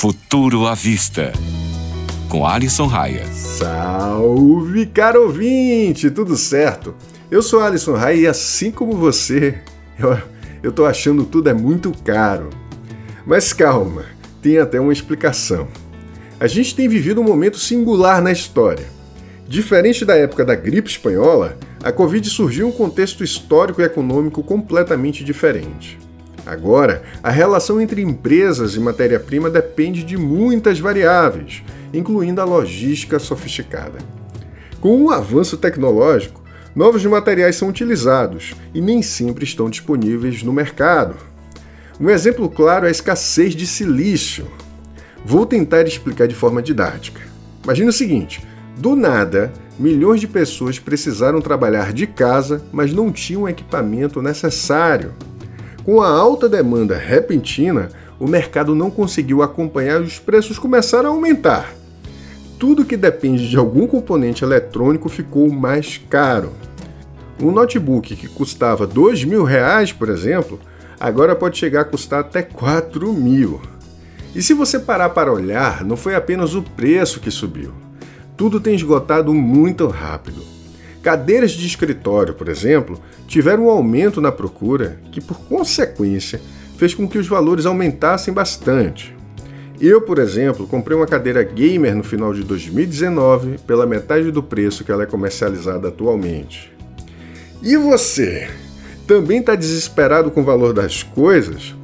Futuro à Vista, com Alisson Raia. Salve, caro ouvinte! Tudo certo? Eu sou Alisson Raia e assim como você, eu, eu tô achando tudo é muito caro. Mas calma, tem até uma explicação. A gente tem vivido um momento singular na história. Diferente da época da gripe espanhola, a Covid surgiu em um contexto histórico e econômico completamente diferente. Agora, a relação entre empresas e matéria-prima depende de muitas variáveis, incluindo a logística sofisticada. Com o avanço tecnológico, novos materiais são utilizados e nem sempre estão disponíveis no mercado. Um exemplo claro é a escassez de silício. Vou tentar explicar de forma didática. Imagine o seguinte: do nada, milhões de pessoas precisaram trabalhar de casa, mas não tinham o equipamento necessário. Com a alta demanda repentina, o mercado não conseguiu acompanhar e os preços começaram a aumentar. Tudo que depende de algum componente eletrônico ficou mais caro. Um notebook que custava mil reais, por exemplo, agora pode chegar a custar até 4 mil. E se você parar para olhar, não foi apenas o preço que subiu. Tudo tem esgotado muito rápido. Cadeiras de escritório, por exemplo, tiveram um aumento na procura que, por consequência, fez com que os valores aumentassem bastante. Eu, por exemplo, comprei uma cadeira gamer no final de 2019 pela metade do preço que ela é comercializada atualmente. E você? Também está desesperado com o valor das coisas?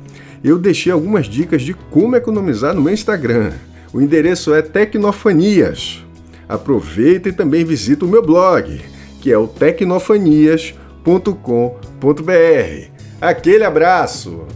Eu deixei algumas dicas de como economizar no meu Instagram. O endereço é Tecnofanias. Aproveita e também visita o meu blog que é o tecnofanias.com.br. Aquele abraço!